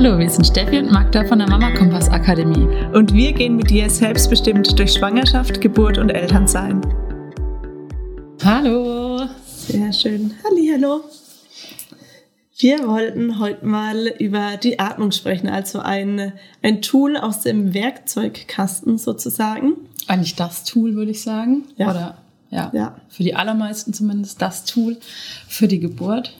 Hallo, wir sind Steffi und Magda von der Mama Kompass Akademie. Und wir gehen mit dir selbstbestimmt durch Schwangerschaft, Geburt und Elternsein. Hallo. Sehr schön. Hallo. Wir wollten heute mal über die Atmung sprechen, also ein, ein Tool aus dem Werkzeugkasten sozusagen. Eigentlich das Tool, würde ich sagen. Ja. Oder ja, Ja. für die allermeisten zumindest das Tool für die Geburt.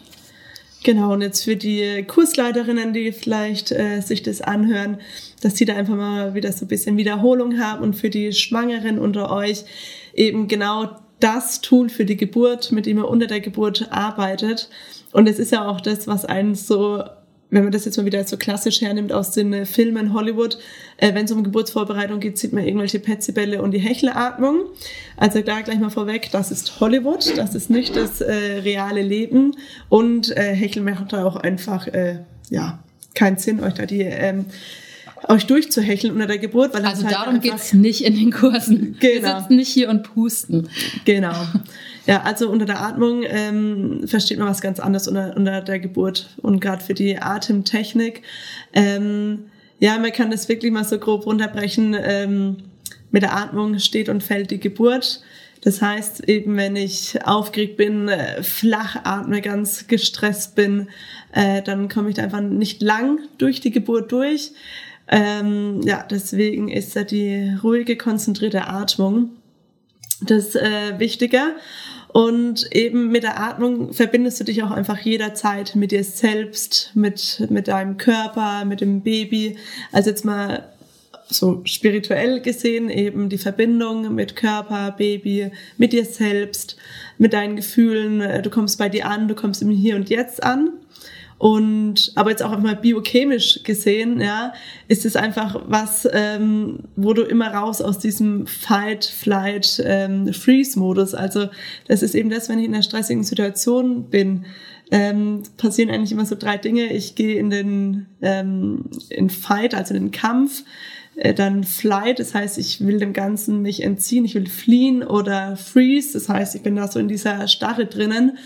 Genau, und jetzt für die Kursleiterinnen, die vielleicht äh, sich das anhören, dass die da einfach mal wieder so ein bisschen Wiederholung haben und für die Schwangeren unter euch eben genau das Tool für die Geburt, mit dem ihr unter der Geburt arbeitet. Und es ist ja auch das, was einen so, wenn man das jetzt mal wieder so klassisch hernimmt aus den äh, Filmen Hollywood, äh, wenn es um Geburtsvorbereitung geht, sieht man irgendwelche Petzibälle und die Hechelatmung. Also da gleich mal vorweg, das ist Hollywood, das ist nicht das äh, reale Leben. Und äh, Hecheln macht da auch einfach, äh, ja, keinen Sinn, euch da die, ähm, euch durchzuhecheln unter der Geburt, weil Also halt darum geht's nicht in den Kursen. Wir Genau. sitzen nicht hier und pusten. Genau. Ja, also unter der Atmung ähm, versteht man was ganz anderes unter, unter der Geburt und gerade für die Atemtechnik. Ähm, ja, man kann das wirklich mal so grob runterbrechen. Ähm, mit der Atmung steht und fällt die Geburt. Das heißt eben, wenn ich aufgeregt bin, äh, flach atme, ganz gestresst bin, äh, dann komme ich da einfach nicht lang durch die Geburt durch. Ähm, ja, deswegen ist da die ruhige, konzentrierte Atmung das äh, Wichtige. Und eben mit der Atmung verbindest du dich auch einfach jederzeit mit dir selbst, mit, mit deinem Körper, mit dem Baby. Also jetzt mal so spirituell gesehen eben die Verbindung mit Körper, Baby, mit dir selbst, mit deinen Gefühlen. Du kommst bei dir an, du kommst im Hier und Jetzt an. Und aber jetzt auch einfach mal biochemisch gesehen, ja, ist es einfach was, ähm, wo du immer raus aus diesem Fight, Flight, ähm, Freeze-Modus. Also das ist eben das, wenn ich in einer stressigen Situation bin, ähm, passieren eigentlich immer so drei Dinge. Ich gehe in den ähm, in Fight, also in den Kampf, äh, dann Flight, das heißt, ich will dem Ganzen mich entziehen, ich will fliehen oder Freeze, das heißt, ich bin da so in dieser Starre drinnen.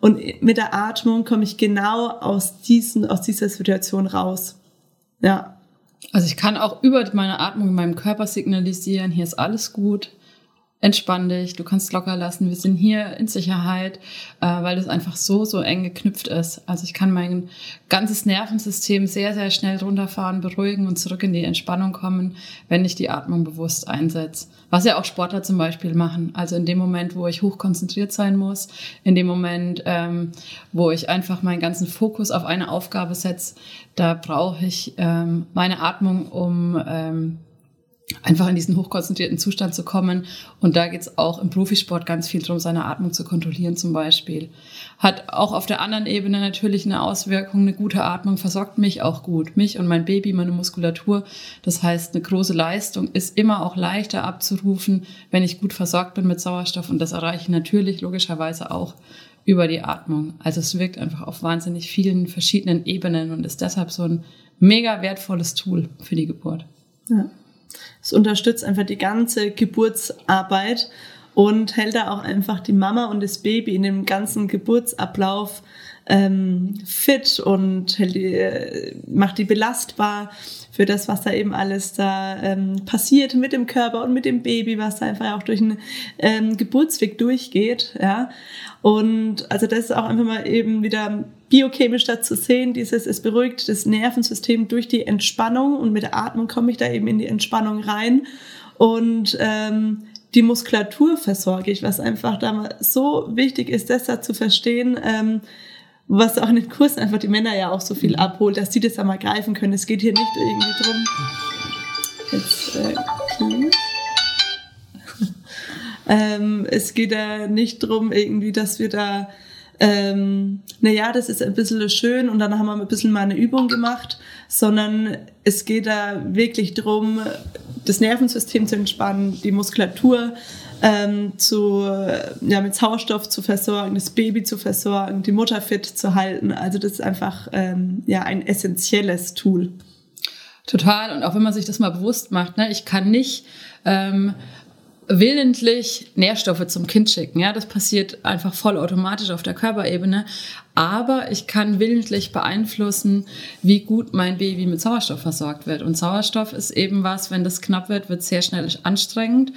Und mit der Atmung komme ich genau aus, diesen, aus dieser Situation raus. Ja, Also ich kann auch über meine Atmung in meinem Körper signalisieren, hier ist alles gut, entspann dich, du kannst locker lassen, wir sind hier in Sicherheit, äh, weil das einfach so, so eng geknüpft ist. Also ich kann mein ganzes Nervensystem sehr, sehr schnell runterfahren, beruhigen und zurück in die Entspannung kommen, wenn ich die Atmung bewusst einsetze. Was ja auch Sportler zum Beispiel machen. Also in dem Moment, wo ich hochkonzentriert sein muss, in dem Moment, ähm, wo ich einfach meinen ganzen Fokus auf eine Aufgabe setze, da brauche ich ähm, meine Atmung, um ähm, einfach in diesen hochkonzentrierten Zustand zu kommen. Und da geht's auch im Profisport ganz viel drum, seine Atmung zu kontrollieren zum Beispiel. Hat auch auf der anderen Ebene natürlich eine Auswirkung. Eine gute Atmung versorgt mich auch gut. Mich und mein Baby, meine Muskulatur. Das heißt, eine große Leistung ist immer auch leichter abzurufen, wenn ich gut versorgt bin mit Sauerstoff. Und das erreiche ich natürlich logischerweise auch über die Atmung. Also es wirkt einfach auf wahnsinnig vielen verschiedenen Ebenen und ist deshalb so ein mega wertvolles Tool für die Geburt. ja. Es unterstützt einfach die ganze Geburtsarbeit und hält da auch einfach die Mama und das Baby in dem ganzen Geburtsablauf ähm, fit und äh, macht die belastbar für das, was da eben alles da ähm, passiert mit dem Körper und mit dem Baby, was da einfach auch durch einen ähm, Geburtsweg durchgeht, ja. Und also das ist auch einfach mal eben wieder biochemisch da zu sehen, dieses, es beruhigt das Nervensystem durch die Entspannung und mit der Atmung komme ich da eben in die Entspannung rein und ähm, die Muskulatur versorge ich, was einfach da mal so wichtig ist, das da zu verstehen, ähm, was auch in den Kursen einfach die Männer ja auch so viel abholt, dass die das da mal greifen können. Es geht hier nicht irgendwie drum. Jetzt, äh, klingt. ähm, es geht da nicht drum irgendwie, dass wir da ähm, naja, das ist ein bisschen schön und dann haben wir ein bisschen mal eine Übung gemacht, sondern es geht da wirklich drum, das Nervensystem zu entspannen, die Muskulatur ähm, zu, ja, mit Sauerstoff zu versorgen, das Baby zu versorgen, die Mutter fit zu halten. Also das ist einfach ähm, ja, ein essentielles Tool. Total. Und auch wenn man sich das mal bewusst macht, ne, ich kann nicht ähm, willentlich Nährstoffe zum Kind schicken. Ja, das passiert einfach voll automatisch auf der Körperebene. Aber ich kann willentlich beeinflussen, wie gut mein Baby mit Sauerstoff versorgt wird. Und Sauerstoff ist eben was, wenn das knapp wird, wird sehr schnell anstrengend.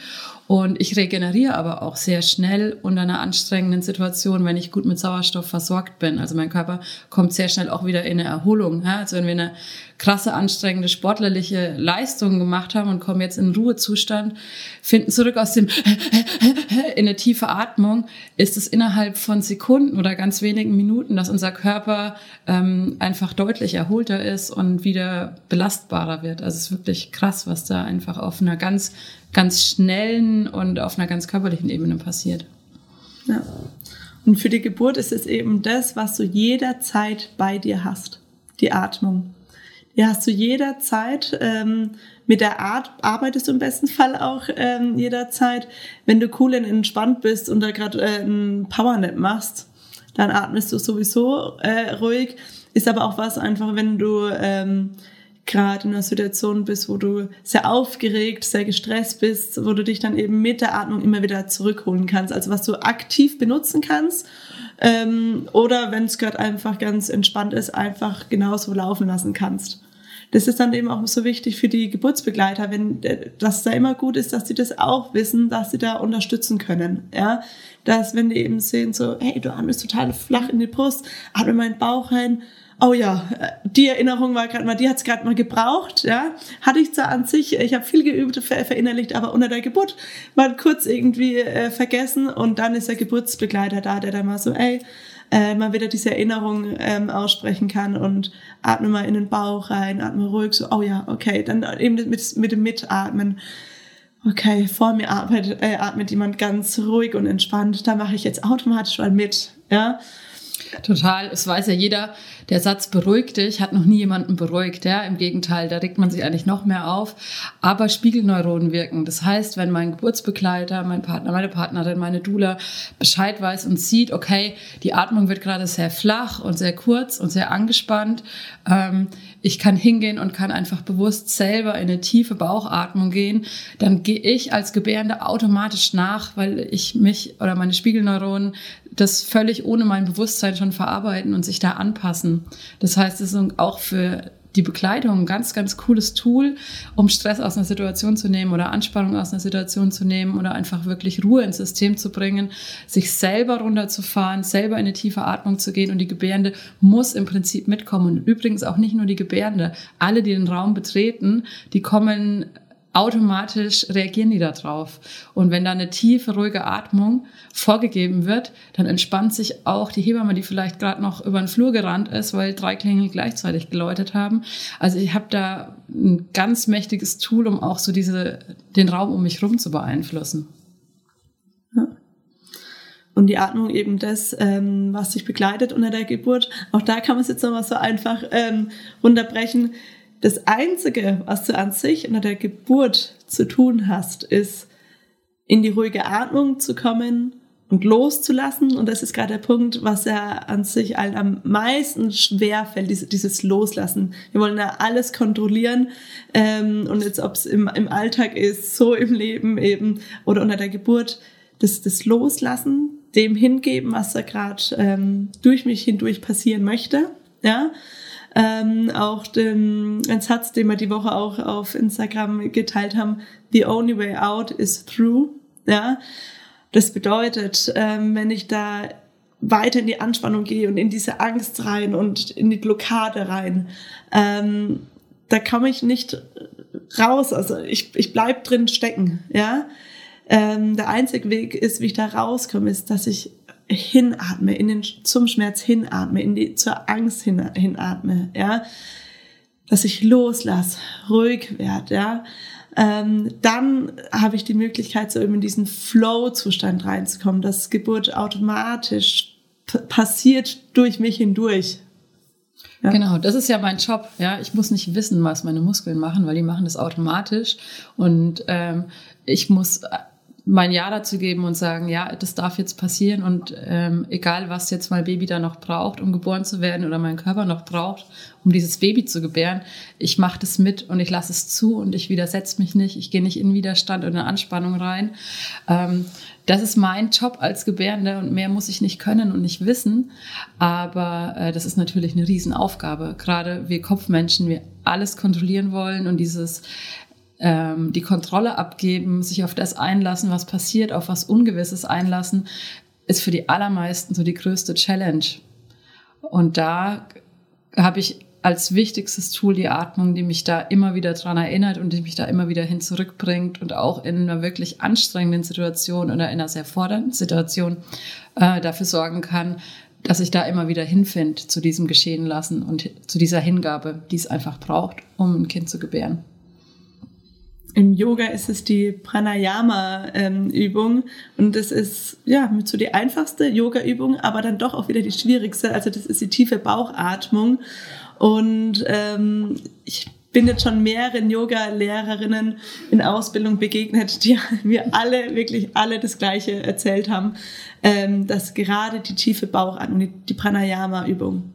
Und ich regeneriere aber auch sehr schnell unter einer anstrengenden Situation, wenn ich gut mit Sauerstoff versorgt bin. Also mein Körper kommt sehr schnell auch wieder in eine Erholung. Also wenn wir eine krasse, anstrengende, sportlerliche Leistung gemacht haben und kommen jetzt in Ruhezustand, finden zurück aus dem in eine tiefe Atmung, ist es innerhalb von Sekunden oder ganz wenigen Minuten, dass unser Körper ähm, einfach deutlich erholter ist und wieder belastbarer wird. Also es ist wirklich krass, was da einfach auf einer ganz, ganz schnellen und auf einer ganz körperlichen Ebene passiert. Ja. Und für die Geburt ist es eben das, was du jederzeit bei dir hast. Die Atmung ja, hast du jederzeit, ähm, mit der Art arbeitest du im besten Fall auch ähm, jederzeit. Wenn du cool und entspannt bist und da gerade äh, ein Powernap machst, dann atmest du sowieso äh, ruhig. Ist aber auch was einfach, wenn du ähm, gerade in einer Situation bist, wo du sehr aufgeregt, sehr gestresst bist, wo du dich dann eben mit der Atmung immer wieder zurückholen kannst. Also was du aktiv benutzen kannst ähm, oder wenn es gerade einfach ganz entspannt ist, einfach genauso laufen lassen kannst. Das ist dann eben auch so wichtig für die Geburtsbegleiter, wenn das da immer gut ist, dass sie das auch wissen, dass sie da unterstützen können. Ja, dass wenn die eben sehen so, hey, du atmest total flach in die Brust, atme meinen Bauch rein. Oh ja, die Erinnerung war gerade mal, die hat's gerade mal gebraucht, ja. Hatte ich zwar an sich, ich habe viel geübt, ver verinnerlicht, aber unter der Geburt mal kurz irgendwie äh, vergessen und dann ist der Geburtsbegleiter da, der dann mal so, ey, äh, mal wieder diese Erinnerung ähm, aussprechen kann und atme mal in den Bauch rein, atme ruhig so, oh ja, okay, dann eben mit, mit dem Mitatmen. Okay, vor mir atmet, äh, atmet jemand ganz ruhig und entspannt, da mache ich jetzt automatisch mal mit, ja. Total, es weiß ja jeder, der Satz beruhigt dich hat noch nie jemanden beruhigt. Ja? Im Gegenteil, da regt man sich eigentlich noch mehr auf. Aber Spiegelneuronen wirken. Das heißt, wenn mein Geburtsbegleiter, mein Partner, meine Partnerin, meine Dula Bescheid weiß und sieht, okay, die Atmung wird gerade sehr flach und sehr kurz und sehr angespannt, ähm, ich kann hingehen und kann einfach bewusst selber in eine tiefe Bauchatmung gehen, dann gehe ich als Gebärende automatisch nach, weil ich mich oder meine Spiegelneuronen das völlig ohne mein Bewusstsein schon verarbeiten und sich da anpassen. Das heißt, es ist auch für die Begleitung ein ganz, ganz cooles Tool, um Stress aus einer Situation zu nehmen oder Anspannung aus einer Situation zu nehmen oder einfach wirklich Ruhe ins System zu bringen, sich selber runterzufahren, selber in eine tiefe Atmung zu gehen und die Gebärende muss im Prinzip mitkommen. Und übrigens auch nicht nur die Gebärende. Alle, die den Raum betreten, die kommen automatisch reagieren die darauf. Und wenn da eine tiefe, ruhige Atmung vorgegeben wird, dann entspannt sich auch die Hebamme, die vielleicht gerade noch über den Flur gerannt ist, weil drei Klingel gleichzeitig geläutet haben. Also ich habe da ein ganz mächtiges Tool, um auch so diese, den Raum um mich rum zu beeinflussen. Und die Atmung eben das, ähm, was sich begleitet unter der Geburt. Auch da kann man es jetzt nochmal so einfach ähm, runterbrechen das Einzige, was du an sich unter der Geburt zu tun hast, ist, in die ruhige Atmung zu kommen und loszulassen. Und das ist gerade der Punkt, was ja an sich allen am meisten schwer fällt, dieses Loslassen. Wir wollen ja alles kontrollieren. Ähm, und jetzt, ob es im, Alltag ist, so im Leben eben oder unter der Geburt, das, das Loslassen, dem hingeben, was da gerade ähm, durch mich hindurch passieren möchte. Ja, ähm, auch den, ein Satz, den wir die Woche auch auf Instagram geteilt haben, the only way out is through. Ja, das bedeutet, ähm, wenn ich da weiter in die Anspannung gehe und in diese Angst rein und in die Blockade rein, ähm, da komme ich nicht raus. Also ich, ich bleib drin stecken, ja. Ähm, der einzige Weg ist, wie ich da rauskomme, ist, dass ich hinatme, in den, zum Schmerz hinatme, in die, zur Angst hin, hinatme, ja, dass ich loslasse, ruhig werde, ja, ähm, dann habe ich die Möglichkeit, so eben in diesen Flow-Zustand reinzukommen, dass Geburt automatisch passiert durch mich hindurch. Ja. Genau, das ist ja mein Job. Ja, ich muss nicht wissen, was meine Muskeln machen, weil die machen das automatisch und ähm, ich muss mein Ja dazu geben und sagen, ja, das darf jetzt passieren und ähm, egal, was jetzt mein Baby da noch braucht, um geboren zu werden oder mein Körper noch braucht, um dieses Baby zu gebären, ich mache das mit und ich lasse es zu und ich widersetze mich nicht, ich gehe nicht in Widerstand oder Anspannung rein. Ähm, das ist mein Job als Gebärende und mehr muss ich nicht können und nicht wissen, aber äh, das ist natürlich eine Riesenaufgabe. Gerade wir Kopfmenschen, wir alles kontrollieren wollen und dieses ähm, die Kontrolle abgeben, sich auf das einlassen, was passiert, auf was Ungewisses einlassen, ist für die allermeisten so die größte Challenge. Und da habe ich als wichtigstes Tool die Atmung, die mich da immer wieder dran erinnert und die mich da immer wieder hin zurückbringt und auch in einer wirklich anstrengenden Situation oder in einer sehr fordernden Situation äh, dafür sorgen kann, dass ich da immer wieder hinfinde zu diesem Geschehen lassen und zu dieser Hingabe, die es einfach braucht, um ein Kind zu gebären. Im Yoga ist es die Pranayama-Übung ähm, und das ist ja mit so die einfachste Yoga-Übung, aber dann doch auch wieder die schwierigste. Also das ist die tiefe Bauchatmung und ähm, ich bin jetzt schon mehreren Yoga-Lehrerinnen in Ausbildung begegnet, die mir alle, wirklich alle das Gleiche erzählt haben, ähm, dass gerade die tiefe Bauchatmung, die, die Pranayama-Übung,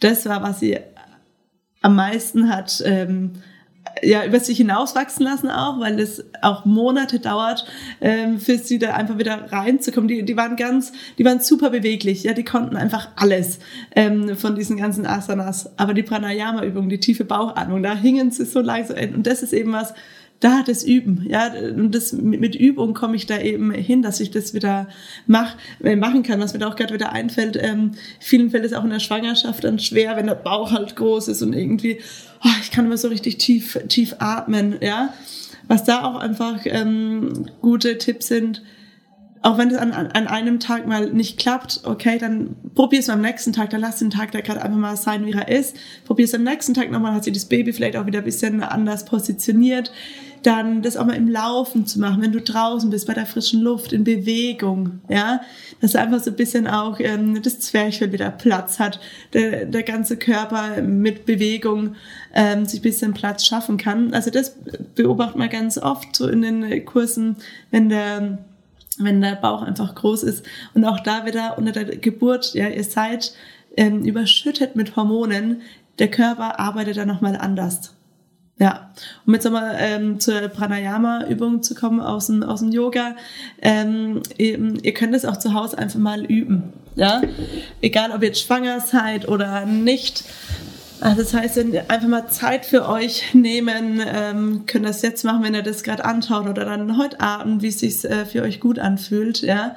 das war, was sie am meisten hat ähm, ja, über sich hinauswachsen lassen auch, weil es auch Monate dauert, ähm, für sie da einfach wieder reinzukommen. Die, die waren ganz, die waren super beweglich, ja, die konnten einfach alles ähm, von diesen ganzen Asanas. Aber die Pranayama-Übung, die tiefe Bauchatmung, da hingen sie so langsam. Und das ist eben was, da das Üben, ja, und das mit Übung komme ich da eben hin, dass ich das wieder mach, äh, machen kann, was mir da auch gerade wieder einfällt. Ähm, vielen fällt es auch in der Schwangerschaft dann schwer, wenn der Bauch halt groß ist und irgendwie, oh, ich kann immer so richtig tief, tief atmen, ja. Was da auch einfach ähm, gute Tipps sind, auch wenn es an, an, einem Tag mal nicht klappt, okay, dann probier es am nächsten Tag, dann lass den Tag da gerade einfach mal sein, wie er ist. Probier es am nächsten Tag nochmal, hat sich das Baby vielleicht auch wieder ein bisschen anders positioniert. Dann das auch mal im Laufen zu machen, wenn du draußen bist, bei der frischen Luft, in Bewegung, ja, dass einfach so ein bisschen auch ähm, das Zwerchfell wieder Platz hat, der, der ganze Körper mit Bewegung ähm, sich ein bisschen Platz schaffen kann. Also das beobachtet man ganz oft so in den Kursen, wenn der wenn der Bauch einfach groß ist. Und auch da wieder unter der Geburt, ja, ihr seid ähm, überschüttet mit Hormonen. Der Körper arbeitet dann nochmal anders. Ja, um jetzt nochmal ähm, zur Pranayama-Übung zu kommen aus dem, aus dem Yoga. Ähm, eben, ihr könnt es auch zu Hause einfach mal üben. Ja, egal ob ihr jetzt schwanger seid oder nicht. Also das heißt, einfach mal Zeit für euch nehmen, ähm, könnt das jetzt machen, wenn ihr das gerade anschaut oder dann heute Abend, wie es sich äh, für euch gut anfühlt, ja.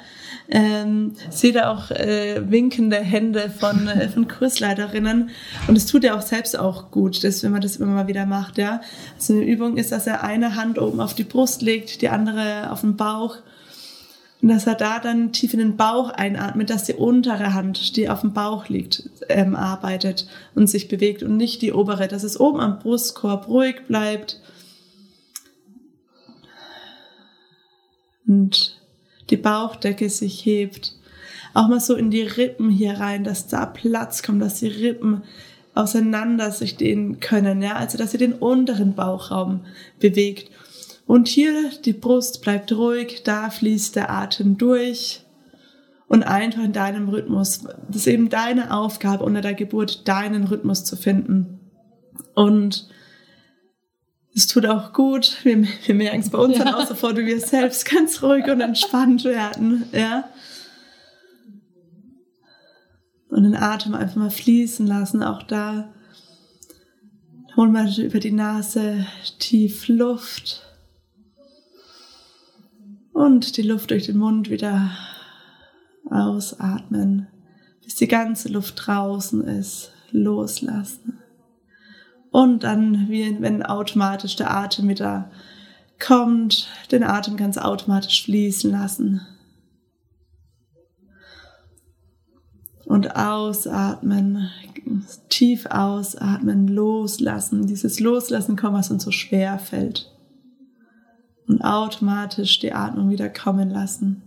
Ähm, seht ihr auch äh, winkende Hände von, äh, von Kursleiterinnen und es tut ja auch selbst auch gut, dass, wenn man das immer mal wieder macht, ja. Also eine Übung ist, dass er eine Hand oben auf die Brust legt, die andere auf den Bauch und dass er da dann tief in den Bauch einatmet, dass die untere Hand, die auf dem Bauch liegt, ähm, arbeitet und sich bewegt und nicht die obere, dass es oben am Brustkorb ruhig bleibt. Und die Bauchdecke sich hebt. Auch mal so in die Rippen hier rein, dass da Platz kommt, dass die Rippen auseinander sich dehnen können, ja, also dass ihr den unteren Bauchraum bewegt und hier die Brust bleibt ruhig, da fließt der Atem durch und einfach in deinem Rhythmus. Das ist eben deine Aufgabe unter der Geburt, deinen Rhythmus zu finden. Und es tut auch gut. Wir, wir merken es bei uns ja. dann auch sofort, wie wir selbst ganz ruhig und entspannt werden. Ja. Und den Atem einfach mal fließen lassen. Auch da holen wir über die Nase tief Luft und die Luft durch den Mund wieder ausatmen, bis die ganze Luft draußen ist. Loslassen. Und dann, wie wenn automatisch der Atem wieder kommt, den Atem ganz automatisch fließen lassen. Und ausatmen, tief ausatmen, loslassen. Dieses Loslassen kommt, was uns so schwer fällt und automatisch die Atmung wieder kommen lassen.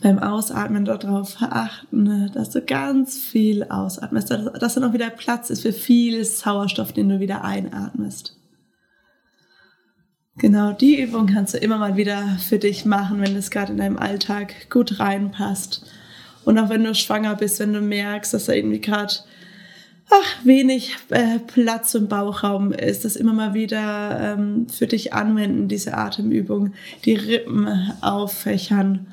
beim Ausatmen darauf achten, dass du ganz viel ausatmest, dass dann auch wieder Platz ist für viel Sauerstoff, den du wieder einatmest. Genau, die Übung kannst du immer mal wieder für dich machen, wenn das gerade in deinem Alltag gut reinpasst. Und auch wenn du schwanger bist, wenn du merkst, dass da irgendwie gerade ach, wenig äh, Platz im Bauchraum ist, das immer mal wieder ähm, für dich anwenden, diese Atemübung, die Rippen auffächern.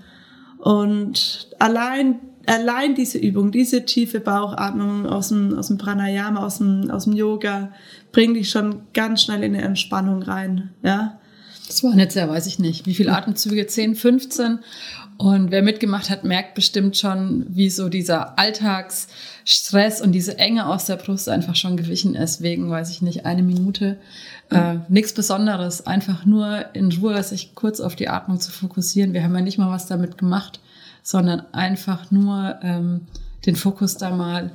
Und allein, allein diese Übung, diese tiefe Bauchatmung aus dem, aus dem Pranayama, aus dem, aus dem Yoga, bringen dich schon ganz schnell in eine Entspannung rein. Ja? Das waren jetzt ja, weiß ich nicht, wie viele Atemzüge? 10, 15. Und wer mitgemacht hat, merkt bestimmt schon, wie so dieser Alltagsstress und diese Enge aus der Brust einfach schon gewichen ist, wegen, weiß ich nicht, eine Minute. Äh, Nichts Besonderes, einfach nur in Ruhe sich kurz auf die Atmung zu fokussieren. Wir haben ja nicht mal was damit gemacht, sondern einfach nur ähm, den Fokus da mal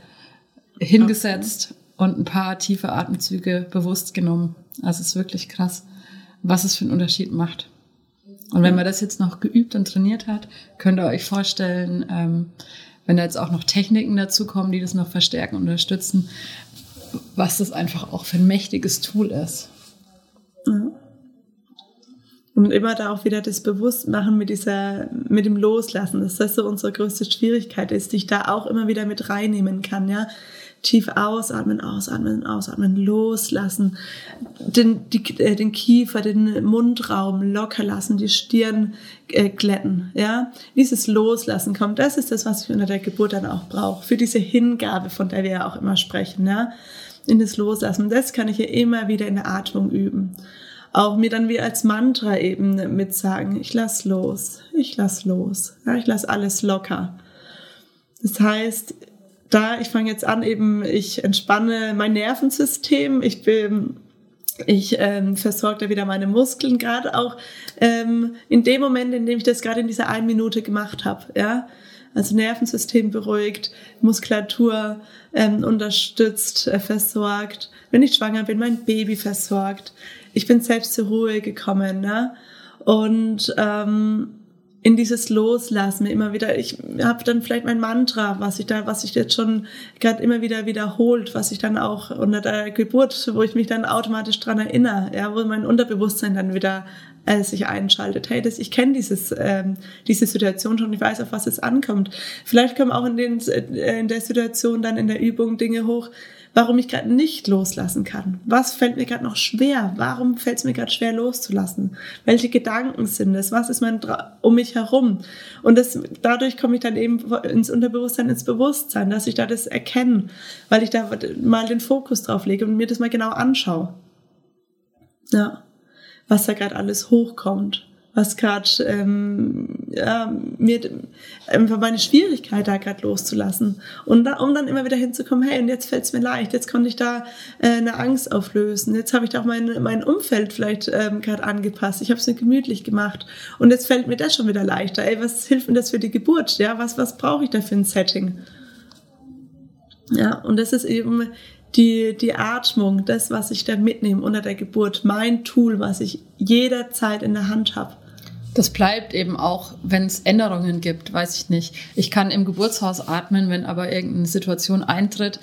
hingesetzt und ein paar tiefe Atemzüge bewusst genommen. Also es ist wirklich krass, was es für einen Unterschied macht. Und wenn man das jetzt noch geübt und trainiert hat, könnt ihr euch vorstellen, ähm, wenn da jetzt auch noch Techniken dazu kommen, die das noch verstärken unterstützen, was das einfach auch für ein mächtiges Tool ist. Und immer da auch wieder das Bewusstmachen mit dieser, mit dem Loslassen, dass das so unsere größte Schwierigkeit ist, die ich da auch immer wieder mit reinnehmen kann, ja tief ausatmen, ausatmen, ausatmen, loslassen, den, die, äh, den Kiefer, den Mundraum locker lassen, die Stirn äh, glätten, ja. Dieses Loslassen kommt, das ist das, was ich unter der Geburt dann auch brauche, für diese Hingabe, von der wir ja auch immer sprechen, ja. In das Loslassen. Das kann ich ja immer wieder in der Atmung üben auch mir dann wie als Mantra eben mit sagen, ich lass los, ich lass los, ja, ich lass alles locker. Das heißt, da, ich fange jetzt an, eben, ich entspanne mein Nervensystem, ich bin ich ähm, versorge da wieder meine Muskeln, gerade auch ähm, in dem Moment, in dem ich das gerade in dieser einen Minute gemacht habe. Ja? Also Nervensystem beruhigt, Muskulatur ähm, unterstützt, äh, versorgt. Wenn ich schwanger bin, mein Baby versorgt. Ich bin selbst zur Ruhe gekommen. Ne? Und ähm, in dieses Loslassen immer wieder. Ich habe dann vielleicht mein Mantra, was ich da, was ich jetzt schon gerade immer wieder wiederholt, was ich dann auch unter der Geburt, wo ich mich dann automatisch dran erinnere, ja, wo mein Unterbewusstsein dann wieder äh, sich einschaltet. Hey, das, ich kenne dieses ähm, diese Situation schon, ich weiß, auf was es ankommt. Vielleicht kommen auch in, den, äh, in der Situation dann in der Übung Dinge hoch, warum ich gerade nicht loslassen kann. Was fällt mir gerade noch schwer? Warum fällt es mir gerade schwer loszulassen? Welche Gedanken sind es? Was ist mein um mich herum? Und das, dadurch komme ich dann eben ins Unterbewusstsein, ins Bewusstsein, dass ich da das erkenne, weil ich da mal den Fokus drauf lege und mir das mal genau anschaue. Ja, was da gerade alles hochkommt was gerade ähm, ja, mir einfach meine Schwierigkeit da gerade loszulassen und da, um dann immer wieder hinzukommen, hey und jetzt fällt es mir leicht, jetzt konnte ich da äh, eine Angst auflösen, jetzt habe ich da auch mein mein Umfeld vielleicht ähm, gerade angepasst, ich habe es mir gemütlich gemacht und jetzt fällt mir das schon wieder leichter. Ey, was hilft mir das für die Geburt? Ja, was was brauche ich da für ein Setting? Ja, und das ist eben die, die Atmung, das, was ich da mitnehme unter der Geburt, mein Tool, was ich jederzeit in der Hand habe. Das bleibt eben auch, wenn es Änderungen gibt, weiß ich nicht. Ich kann im Geburtshaus atmen, wenn aber irgendeine Situation eintritt,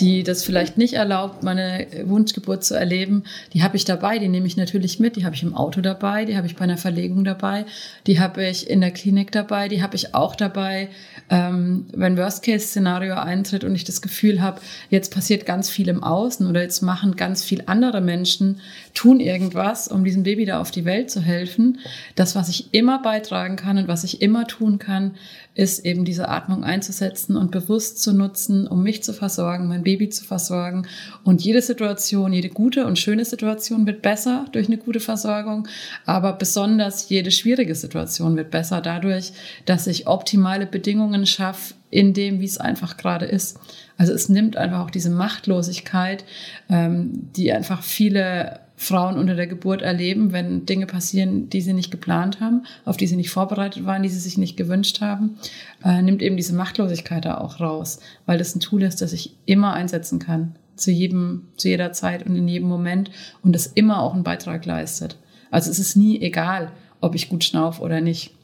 die das vielleicht nicht erlaubt, meine Wunschgeburt zu erleben. Die habe ich dabei, die nehme ich natürlich mit, die habe ich im Auto dabei, die habe ich bei einer Verlegung dabei, die habe ich in der Klinik dabei, die habe ich auch dabei, ähm, wenn Worst-Case-Szenario eintritt und ich das Gefühl habe, jetzt passiert ganz viel im Außen oder jetzt machen ganz viel andere Menschen, tun irgendwas, um diesem Baby da auf die Welt zu helfen. Das, was ich immer beitragen kann und was ich immer tun kann, ist eben diese Atmung einzusetzen und bewusst zu nutzen, um mich zu versorgen, mein Baby zu versorgen. Und jede Situation, jede gute und schöne Situation wird besser durch eine gute Versorgung, aber besonders jede schwierige Situation wird besser dadurch, dass ich optimale Bedingungen schaffe in dem, wie es einfach gerade ist. Also es nimmt einfach auch diese Machtlosigkeit, ähm, die einfach viele Frauen unter der Geburt erleben, wenn Dinge passieren, die sie nicht geplant haben, auf die sie nicht vorbereitet waren, die sie sich nicht gewünscht haben, äh, nimmt eben diese Machtlosigkeit da auch raus, weil das ein Tool ist, das ich immer einsetzen kann, zu jedem, zu jeder Zeit und in jedem Moment und das immer auch einen Beitrag leistet. Also es ist nie egal, ob ich gut schnauf oder nicht.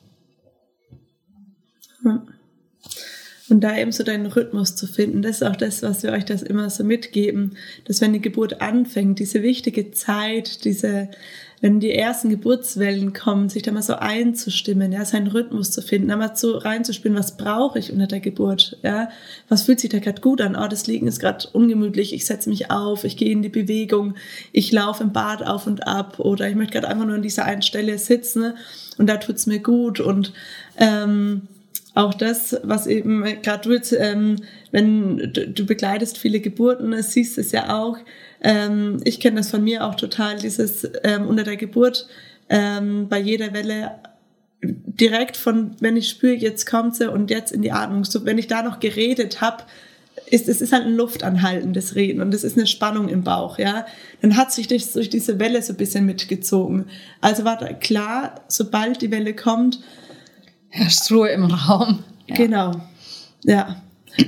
Und da eben so deinen Rhythmus zu finden, das ist auch das, was wir euch das immer so mitgeben, dass wenn die Geburt anfängt, diese wichtige Zeit, diese, wenn die ersten Geburtswellen kommen, sich da mal so einzustimmen, ja, seinen Rhythmus zu finden, da mal so reinzuspielen, was brauche ich unter der Geburt, ja, was fühlt sich da gerade gut an, oh, das Liegen ist gerade ungemütlich, ich setze mich auf, ich gehe in die Bewegung, ich laufe im Bad auf und ab oder ich möchte gerade einfach nur an dieser einen Stelle sitzen und da tut's mir gut und ähm, auch das, was eben gerade du jetzt, ähm, wenn du, du begleitest viele Geburten, siehst es ja auch. Ähm, ich kenne das von mir auch total, dieses ähm, unter der Geburt ähm, bei jeder Welle direkt von, wenn ich spüre, jetzt kommt sie und jetzt in die Atmung. So, wenn ich da noch geredet habe, ist es ist halt ein luftanhaltendes Reden und es ist eine Spannung im Bauch, ja. Dann hat sich das durch diese Welle so ein bisschen mitgezogen. Also war klar, sobald die Welle kommt, herrscht Ruhe im Raum. Ja. Genau. Ja.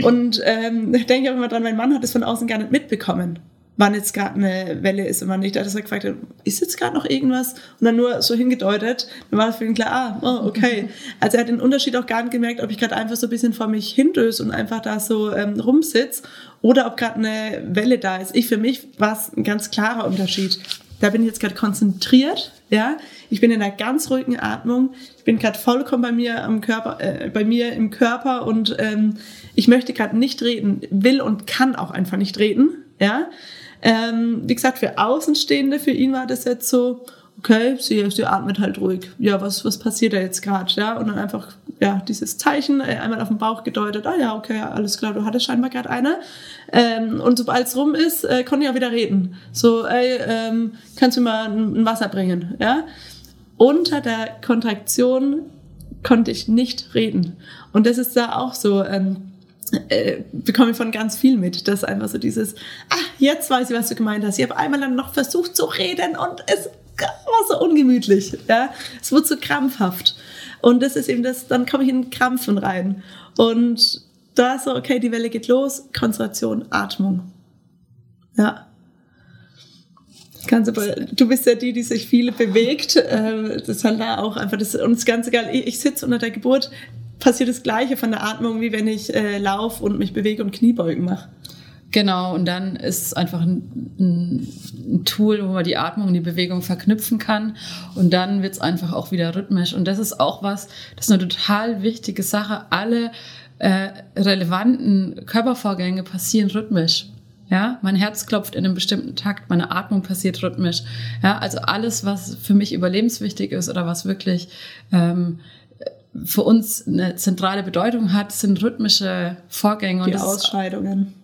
Und ähm, ich denke auch immer dran, mein Mann hat es von außen gar nicht mitbekommen, wann jetzt gerade eine Welle ist und wann nicht. Da hat er gefragt, ist jetzt gerade noch irgendwas? Und dann nur so hingedeutet. Dann war das für ihn klar, ah, oh, okay. Also er hat den Unterschied auch gar nicht gemerkt, ob ich gerade einfach so ein bisschen vor mich hindöse und einfach da so ähm, rumsitz oder ob gerade eine Welle da ist. Ich für mich war es ein ganz klarer Unterschied. Da bin ich jetzt gerade konzentriert, ja. Ich bin in einer ganz ruhigen Atmung. Ich bin gerade vollkommen bei mir am Körper, äh, bei mir im Körper und ähm, ich möchte gerade nicht reden, will und kann auch einfach nicht reden, ja. Ähm, wie gesagt, für Außenstehende, für ihn war das jetzt so, okay, sie, sie atmet halt ruhig. Ja, was, was passiert da jetzt gerade? Ja, und dann einfach, ja, dieses Zeichen äh, einmal auf den Bauch gedeutet, ah ja, okay, alles klar, du hattest scheinbar gerade eine. Ähm, und sobald es rum ist, äh, konnte ich auch wieder reden. So, ey, ähm, kannst du mir mal ein, Wasser bringen? Ja. Unter der Kontraktion konnte ich nicht reden. Und das ist da auch so, ähm, äh, bekomme ich von ganz viel mit, dass einfach so dieses, ah, jetzt weiß ich, was du gemeint hast. Ich habe einmal dann noch versucht zu reden und es war so ungemütlich. Ja? Es wurde so krampfhaft. Und das ist eben das, dann komme ich in Krampfen rein. Und da ist so, okay, die Welle geht los, Konzentration, Atmung. Ja. Ganz aber, du bist ja die, die sich viel bewegt. Ähm, das ist halt da auch einfach das, und das ganz egal, ich, ich sitze unter der Geburt, passiert das Gleiche von der Atmung, wie wenn ich äh, laufe und mich bewege und Kniebeugen mache. Genau, und dann ist es einfach ein, ein, Tool, wo man die Atmung und die Bewegung verknüpfen kann. Und dann wird es einfach auch wieder rhythmisch. Und das ist auch was, das ist eine total wichtige Sache. Alle äh, relevanten Körpervorgänge passieren rhythmisch. Ja, mein Herz klopft in einem bestimmten Takt, meine Atmung passiert rhythmisch. Ja, also alles, was für mich überlebenswichtig ist oder was wirklich ähm, für uns eine zentrale Bedeutung hat, sind rhythmische Vorgänge. Die und Ausscheidungen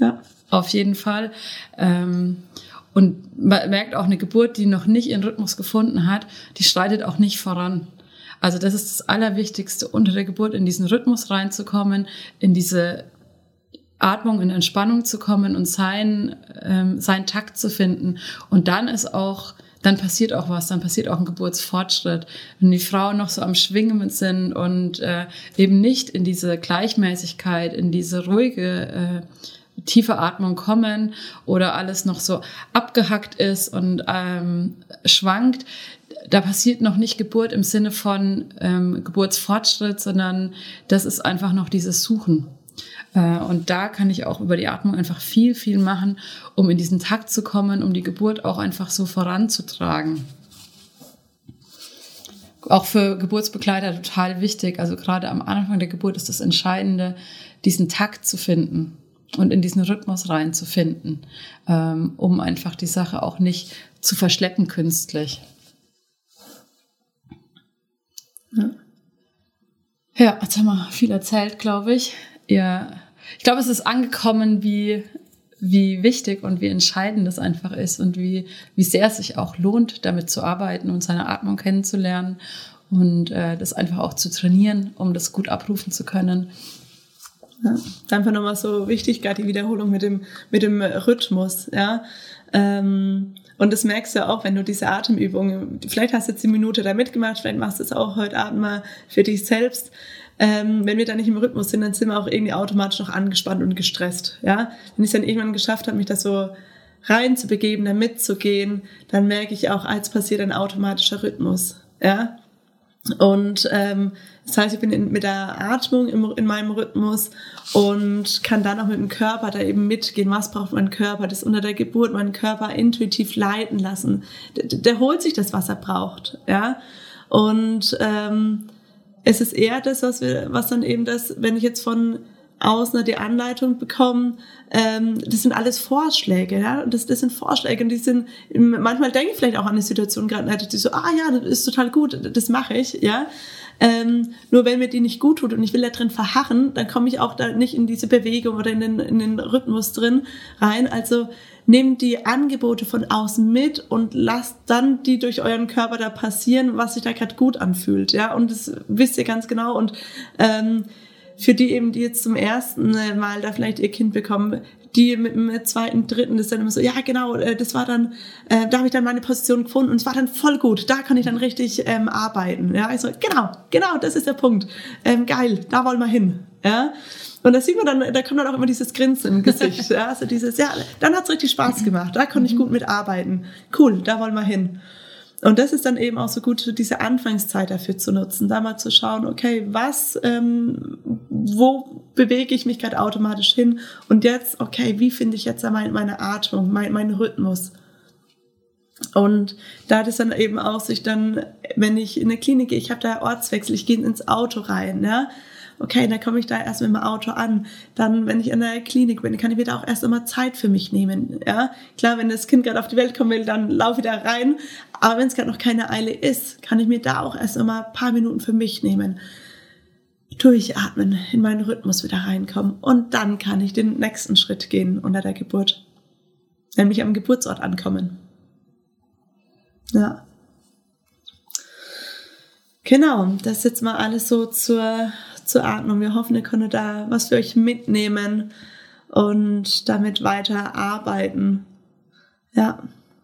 ja. Auf jeden Fall. Ähm, und man merkt auch eine Geburt, die noch nicht ihren Rhythmus gefunden hat, die schreitet auch nicht voran. Also das ist das Allerwichtigste, unter der Geburt in diesen Rhythmus reinzukommen, in diese Atmung, in Entspannung zu kommen und sein, ähm, seinen Takt zu finden. Und dann ist auch, dann passiert auch was, dann passiert auch ein Geburtsfortschritt. Wenn die Frauen noch so am Schwingen sind und äh, eben nicht in diese Gleichmäßigkeit, in diese ruhige äh, tiefe Atmung kommen oder alles noch so abgehackt ist und ähm, schwankt, da passiert noch nicht Geburt im Sinne von ähm, Geburtsfortschritt, sondern das ist einfach noch dieses Suchen. Äh, und da kann ich auch über die Atmung einfach viel, viel machen, um in diesen Takt zu kommen, um die Geburt auch einfach so voranzutragen. Auch für Geburtsbegleiter total wichtig. Also gerade am Anfang der Geburt ist das Entscheidende, diesen Takt zu finden und in diesen Rhythmus reinzufinden, ähm, um einfach die Sache auch nicht zu verschleppen künstlich. Ja, ja jetzt haben wir viel erzählt, glaube ich. Ja, ich glaube, es ist angekommen, wie, wie wichtig und wie entscheidend das einfach ist und wie, wie sehr es sich auch lohnt, damit zu arbeiten und seine Atmung kennenzulernen und äh, das einfach auch zu trainieren, um das gut abrufen zu können. Ja. Einfach nochmal so wichtig, gerade die Wiederholung mit dem, mit dem Rhythmus, ja. Ähm, und das merkst du auch, wenn du diese Atemübungen, vielleicht hast du jetzt die Minute da mitgemacht, vielleicht machst du es auch heute Abend mal für dich selbst. Ähm, wenn wir da nicht im Rhythmus sind, dann sind wir auch irgendwie automatisch noch angespannt und gestresst, ja. Wenn ich es dann irgendwann geschafft habe, mich da so reinzubegeben, da mitzugehen, dann merke ich auch, als passiert ein automatischer Rhythmus, ja. Und ähm, das heißt, ich bin in, mit der Atmung im, in meinem Rhythmus und kann dann auch mit dem Körper da eben mitgehen. Was braucht mein Körper? Das unter der Geburt meinen Körper intuitiv leiten lassen. Der, der holt sich das, was er braucht. Ja. Und ähm, es ist eher das, was wir, was dann eben das, wenn ich jetzt von außen die Anleitung bekomme, ähm, das sind alles Vorschläge, ja, das, das sind Vorschläge und die sind, manchmal denke ich vielleicht auch an eine Situation gerade, die so, ah ja, das ist total gut, das mache ich, ja, ähm, nur wenn mir die nicht gut tut und ich will da drin verharren, dann komme ich auch da nicht in diese Bewegung oder in den, in den Rhythmus drin rein. Also nehmt die Angebote von außen mit und lasst dann die durch euren Körper da passieren, was sich da gerade gut anfühlt. Ja, und das wisst ihr ganz genau. Und ähm, für die eben, die jetzt zum ersten Mal da vielleicht ihr Kind bekommen, die mit dem zweiten, dritten, das dann immer so, ja genau, äh, das war dann, äh, da habe ich dann meine Position gefunden und es war dann voll gut, da kann ich dann richtig ähm, arbeiten. Ja, ich so, genau, genau, das ist der Punkt. Ähm, geil, da wollen wir hin. Ja. Und da sieht man dann, da kommt dann auch immer dieses Grinsen im Gesicht. ja, also dieses, ja, dann hat's richtig Spaß gemacht, da konnte ich gut mitarbeiten. Cool, da wollen wir hin. Und das ist dann eben auch so gut, diese Anfangszeit dafür zu nutzen, da mal zu schauen, okay, was, ähm, wo bewege ich mich gerade automatisch hin? Und jetzt, okay, wie finde ich jetzt meine, Atmung, mein, meinen Rhythmus? Und da hat es dann eben auch sich dann, wenn ich in eine Klinik gehe, ich habe da Ortswechsel, ich gehe ins Auto rein, ja, okay, dann komme ich da erst mit dem Auto an. Dann, wenn ich in der Klinik bin, kann ich mir da auch erst immer Zeit für mich nehmen. Ja, klar, wenn das Kind gerade auf die Welt kommen will, dann laufe ich da rein. Aber wenn es gerade noch keine Eile ist, kann ich mir da auch erst immer ein paar Minuten für mich nehmen. Durchatmen, in meinen Rhythmus wieder reinkommen. Und dann kann ich den nächsten Schritt gehen unter der Geburt. Nämlich am Geburtsort ankommen. Ja. Genau, das jetzt mal alles so zur zur Atmung. Wir hoffen, ihr konntet da was für euch mitnehmen und damit weiter arbeiten. Ja,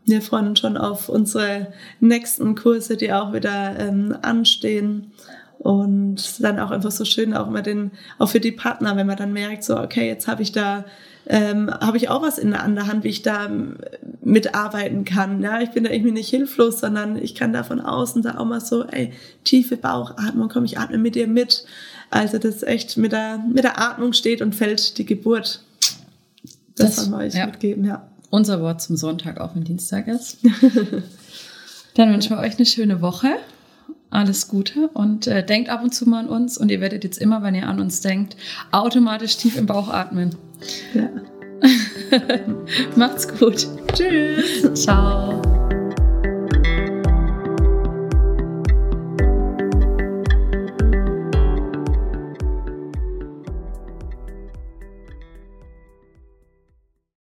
wir freuen uns schon auf unsere nächsten Kurse, die auch wieder ähm, anstehen. Und dann auch einfach so schön, auch immer den, auch für die Partner, wenn man dann merkt, so, okay, jetzt habe ich da, ähm, habe ich auch was in der Hand, wie ich da ähm, mitarbeiten kann. Ja, ich bin da irgendwie nicht hilflos, sondern ich kann da von außen da auch mal so, ey, tiefe Bauchatmung, komm, ich atme mit dir mit. Also das echt mit der, mit der Atmung steht und fällt die Geburt. Das, das wollen wir euch ja. mitgeben, ja. Unser Wort zum Sonntag, auch wenn Dienstag ist. Dann wünschen wir euch eine schöne Woche. Alles Gute und äh, denkt ab und zu mal an uns und ihr werdet jetzt immer, wenn ihr an uns denkt, automatisch tief im Bauch atmen. Ja. Macht's gut. Tschüss. Ciao.